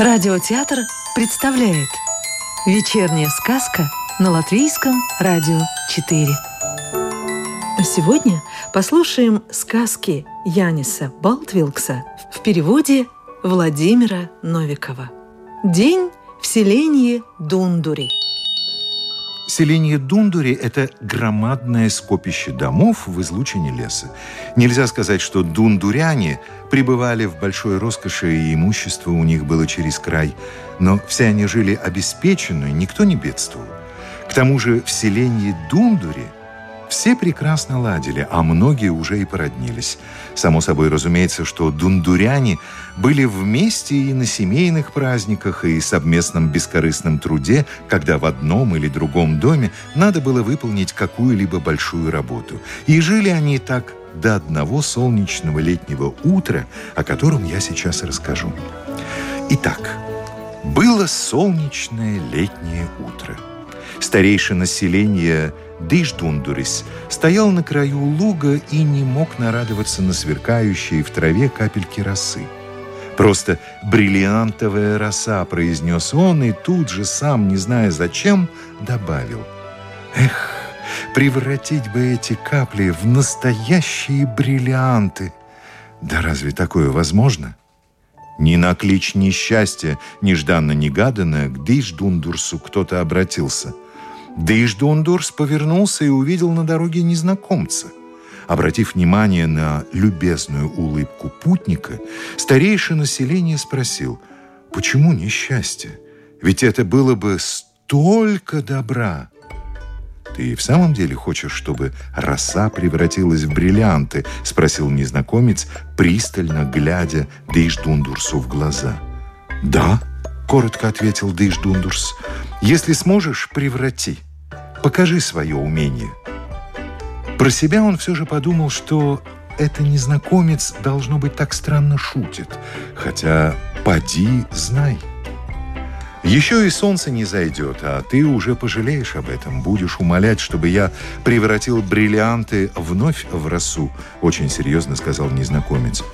Радиотеатр представляет Вечерняя сказка на Латвийском радио 4 А сегодня послушаем сказки Яниса Балтвилкса в переводе Владимира Новикова. День в селении Дундури Селение Дундури – это громадное скопище домов в излучине леса. Нельзя сказать, что дундуряне пребывали в большой роскоши, и имущество у них было через край. Но все они жили обеспеченно, никто не бедствовал. К тому же в селении Дундури – все прекрасно ладили, а многие уже и породнились. Само собой разумеется, что дундуряне были вместе и на семейных праздниках, и совместном бескорыстном труде, когда в одном или другом доме надо было выполнить какую-либо большую работу. И жили они так до одного солнечного летнего утра, о котором я сейчас расскажу. Итак, было солнечное летнее утро. Старейшее население Дыждундурис стоял на краю луга и не мог нарадоваться на сверкающие в траве капельки росы. Просто бриллиантовая роса, произнес он, и тут же, сам не зная зачем, добавил. Эх, превратить бы эти капли в настоящие бриллианты. Да разве такое возможно? Ни на клич несчастья, нежданно-негаданно, к Дыждундурсу кто-то обратился – Дейждондорс повернулся и увидел на дороге незнакомца. Обратив внимание на любезную улыбку путника, старейший население спросил, «Почему несчастье? Ведь это было бы столько добра!» «Ты в самом деле хочешь, чтобы роса превратилась в бриллианты?» — спросил незнакомец, пристально глядя Дейждундурсу в глаза. «Да», — коротко ответил Дейждундурс, если сможешь, преврати. Покажи свое умение. Про себя он все же подумал, что это незнакомец, должно быть, так странно шутит. Хотя, поди, знай. Еще и солнце не зайдет, а ты уже пожалеешь об этом. Будешь умолять, чтобы я превратил бриллианты вновь в росу, очень серьезно сказал незнакомец.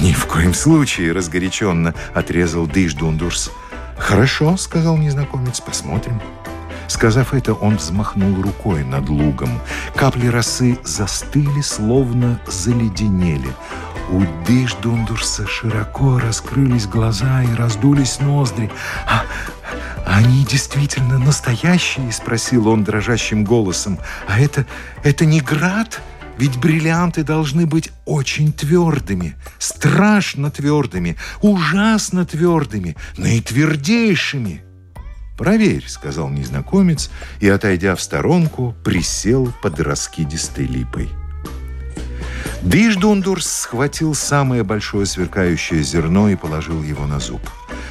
Ни в коем случае, разгоряченно отрезал Дыш Дундурс. «Хорошо», — сказал незнакомец, — «посмотрим». Сказав это, он взмахнул рукой над лугом. Капли росы застыли, словно заледенели. У Дыждундурса широко раскрылись глаза и раздулись ноздри. «А, они действительно настоящие?» — спросил он дрожащим голосом. «А это... это не град?» Ведь бриллианты должны быть очень твердыми, страшно твердыми, ужасно твердыми, наитвердейшими. «Проверь», — сказал незнакомец, и, отойдя в сторонку, присел под раскидистой липой. Диждундурс схватил самое большое сверкающее зерно и положил его на зуб.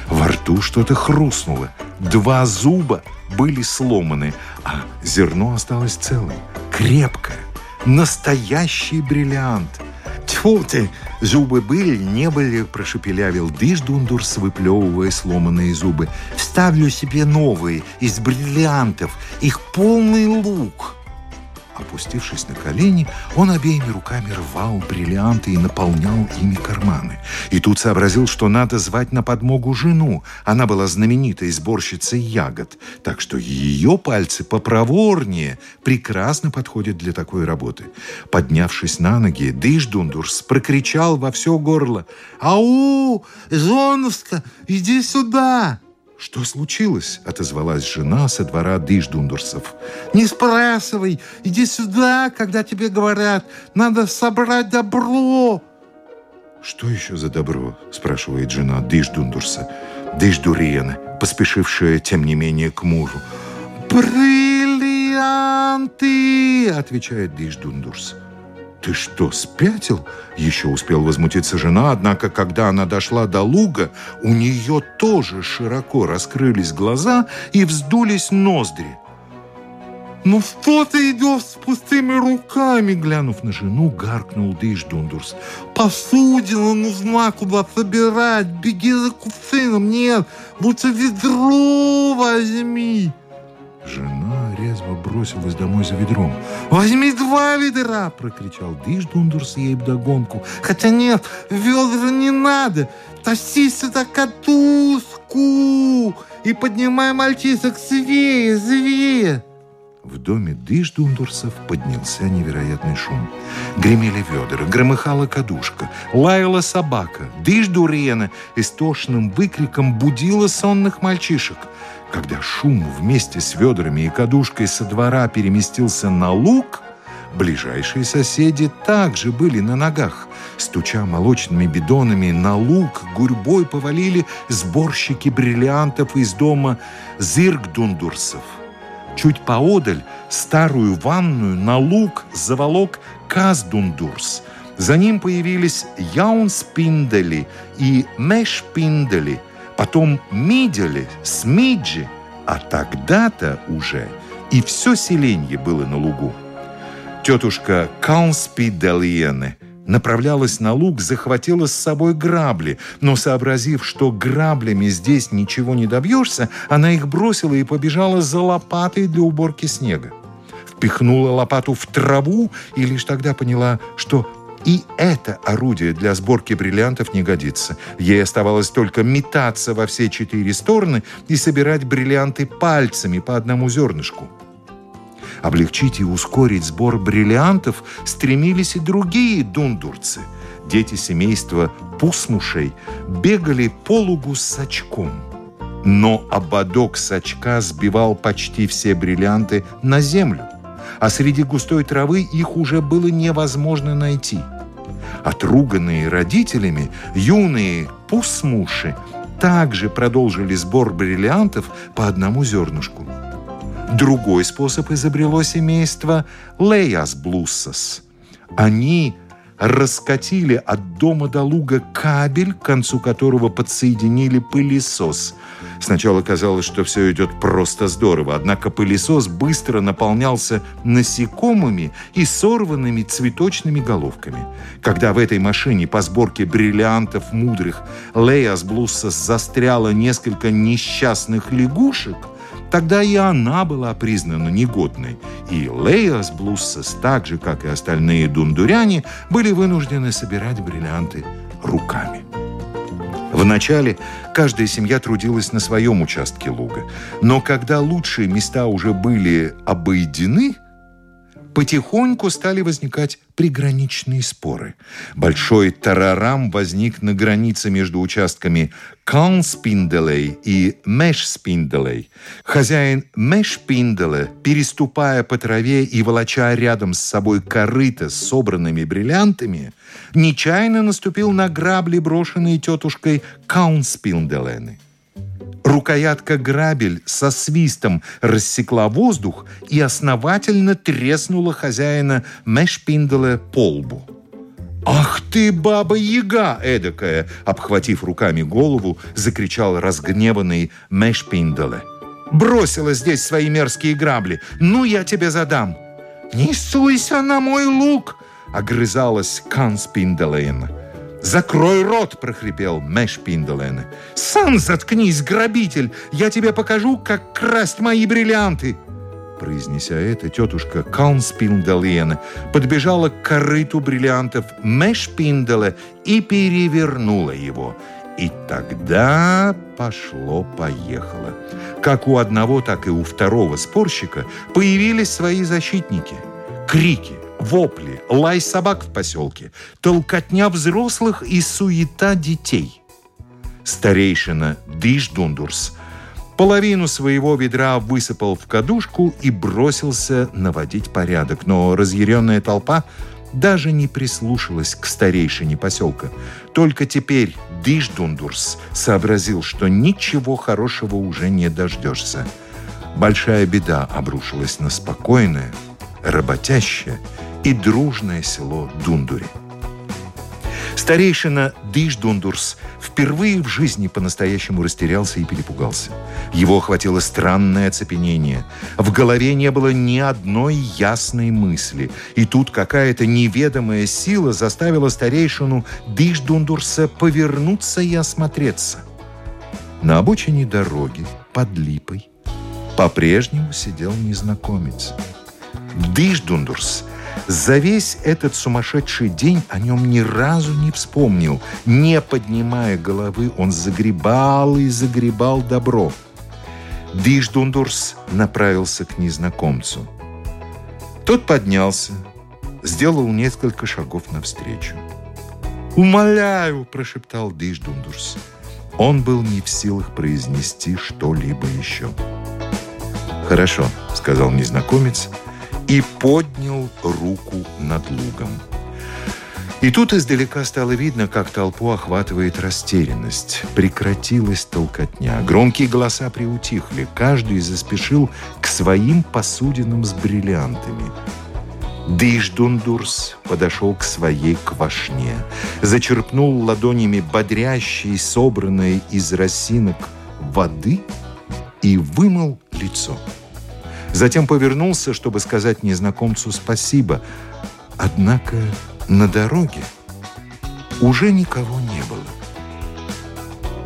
Во рту что-то хрустнуло. Два зуба были сломаны, а зерно осталось целым, крепкое. Настоящий бриллиант. Тьфу ты, зубы были, не были, прошепелявил Дыждундурс, выплевывая сломанные зубы. Вставлю себе новые, из бриллиантов, их полный лук. Опустившись на колени, он обеими руками рвал бриллианты и наполнял ими карманы. И тут сообразил, что надо звать на подмогу жену. Она была знаменитой сборщицей ягод, так что ее пальцы попроворнее прекрасно подходят для такой работы. Поднявшись на ноги, Дыждундурс прокричал во все горло «Ау, Зоновска, иди сюда!» «Что случилось?» — отозвалась жена со двора Дыждундурсов. «Не спрашивай! Иди сюда, когда тебе говорят! Надо собрать добро!» «Что еще за добро?» — спрашивает жена Дыждундурса. Дыждуриена, поспешившая, тем не менее, к мужу. «Бриллианты!» — отвечает Дыждундурс. «Ты что, спятил?» Еще успел возмутиться жена, однако, когда она дошла до луга, у нее тоже широко раскрылись глаза и вздулись ноздри. «Ну что ты идешь с пустыми руками?» Глянув на жену, гаркнул Дыш Дундурс. «Посудина нужна куда собирать. Беги за кувшином. Нет, лучше ведро возьми». Жена резво бросилась домой за ведром. «Возьми два ведра!» – прокричал Диш Дундурс ей вдогонку. «Хотя нет, ведра не надо! Тащи сюда катушку и поднимай мальчишек свее, свее!» В доме Дыждундурсов поднялся невероятный шум. Гремели ведра, громыхала кадушка, лаяла собака. Дыждурена истошным выкриком будила сонных мальчишек. Когда шум вместе с ведрами и кадушкой со двора переместился на луг, ближайшие соседи также были на ногах. Стуча молочными бидонами, на луг гурьбой повалили сборщики бриллиантов из дома Зиргдундурсов. Чуть поодаль старую ванную на луг заволок Каздундурс. За ним появились Яунспиндели и Мешпиндели, потом Мидели, Смиджи, а тогда-то уже и все селенье было на лугу. Тетушка Каунспиделиене – направлялась на луг, захватила с собой грабли, но, сообразив, что граблями здесь ничего не добьешься, она их бросила и побежала за лопатой для уборки снега. Впихнула лопату в траву и лишь тогда поняла, что и это орудие для сборки бриллиантов не годится. Ей оставалось только метаться во все четыре стороны и собирать бриллианты пальцами по одному зернышку. Облегчить и ускорить сбор бриллиантов стремились и другие дундурцы. Дети семейства пусмушей бегали по лугу с очком. Но ободок с очка сбивал почти все бриллианты на землю, а среди густой травы их уже было невозможно найти. Отруганные родителями, юные пусмуши также продолжили сбор бриллиантов по одному зернышку. Другой способ изобрело семейство Леяс Блуссас. Они раскатили от дома до луга кабель, к концу которого подсоединили пылесос. Сначала казалось, что все идет просто здорово, однако пылесос быстро наполнялся насекомыми и сорванными цветочными головками. Когда в этой машине по сборке бриллиантов мудрых Леяс Блуссас застряло несколько несчастных лягушек – Тогда и она была признана негодной, и Леяс Блуссес, так же, как и остальные дундуряне, были вынуждены собирать бриллианты руками. Вначале каждая семья трудилась на своем участке луга, но когда лучшие места уже были обойдены – потихоньку стали возникать приграничные споры. Большой тарарам возник на границе между участками Канспинделей и Мешспинделей. Хозяин Мешпинделе, переступая по траве и волоча рядом с собой корыто с собранными бриллиантами, нечаянно наступил на грабли, брошенные тетушкой Каунспинделены. Рукоятка грабель со свистом рассекла воздух и основательно треснула хозяина Мешпинделя по лбу. «Ах ты, баба-яга эдакая!» Обхватив руками голову, закричал разгневанный Мешпинделе. «Бросила здесь свои мерзкие грабли! Ну, я тебе задам!» «Не суйся на мой лук!» — огрызалась Канспинделейн. «Закрой рот!» – прохрипел Мэш Пинделен. «Сам заткнись, грабитель! Я тебе покажу, как красть мои бриллианты!» Произнеся это, тетушка Каунспинделена подбежала к корыту бриллиантов Мэш Пинделе и перевернула его. И тогда пошло-поехало. Как у одного, так и у второго спорщика появились свои защитники. Крики – вопли, лай собак в поселке, толкотня взрослых и суета детей. Старейшина Диш-Дундурс половину своего ведра высыпал в кадушку и бросился наводить порядок, но разъяренная толпа даже не прислушалась к старейшине поселка. Только теперь Диш-Дундурс сообразил, что ничего хорошего уже не дождешься. Большая беда обрушилась на спокойное, работящее и дружное село Дундури. Старейшина Диш Дундурс впервые в жизни по-настоящему растерялся и перепугался. Его охватило странное оцепенение. В голове не было ни одной ясной мысли. И тут какая-то неведомая сила заставила старейшину Диш Дундурса повернуться и осмотреться. На обочине дороги, под липой, по-прежнему сидел незнакомец. Дыждундурс за весь этот сумасшедший день о нем ни разу не вспомнил. Не поднимая головы, он загребал и загребал добро. Дыждундурс направился к незнакомцу. Тот поднялся, сделал несколько шагов навстречу. «Умоляю!» – прошептал Дыждундурс. Он был не в силах произнести что-либо еще. «Хорошо», — сказал незнакомец и поднял руку над лугом. И тут издалека стало видно, как толпу охватывает растерянность. Прекратилась толкотня. Громкие голоса приутихли. Каждый заспешил к своим посудинам с бриллиантами. Дыждундурс подошел к своей квашне, зачерпнул ладонями бодрящей, собранной из росинок воды и вымыл лицо. Затем повернулся, чтобы сказать незнакомцу спасибо. Однако на дороге уже никого не было.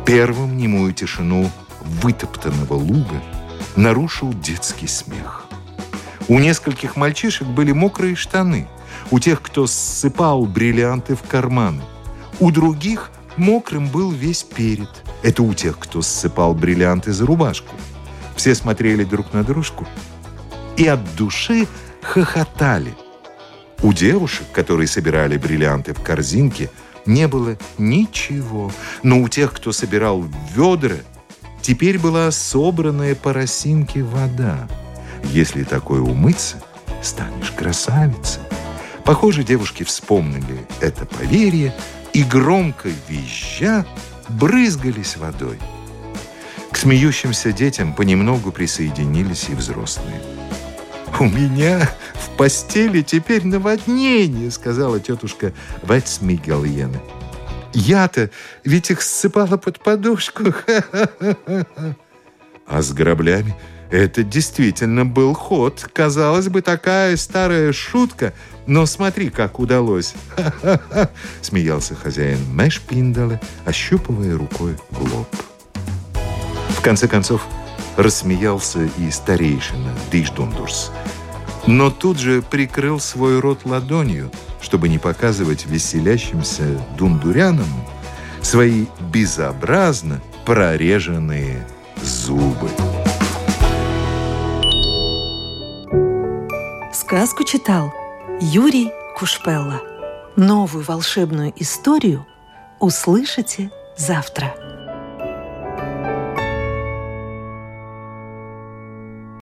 Первым немую тишину вытоптанного луга нарушил детский смех. У нескольких мальчишек были мокрые штаны. У тех, кто ссыпал бриллианты в карманы. У других мокрым был весь перед. Это у тех, кто ссыпал бриллианты за рубашку. Все смотрели друг на дружку и от души хохотали. У девушек, которые собирали бриллианты в корзинке, не было ничего. Но у тех, кто собирал ведра, теперь была собранная по росинке вода. Если такое умыться, станешь красавицей. Похоже, девушки вспомнили это поверье и громко визжа брызгались водой. К смеющимся детям понемногу присоединились и взрослые. «У меня в постели теперь наводнение», — сказала тетушка Ватсмигельена. «Я-то ведь их ссыпала под подушку». А с граблями это действительно был ход. Казалось бы, такая старая шутка, но смотри, как удалось. Смеялся хозяин Мэшпиндала, ощупывая рукой лоб. В конце концов, рассмеялся и старейшина Диждундурс. Но тут же прикрыл свой рот ладонью, чтобы не показывать веселящимся дундурянам свои безобразно прореженные зубы. Сказку читал Юрий Кушпелла. Новую волшебную историю услышите завтра.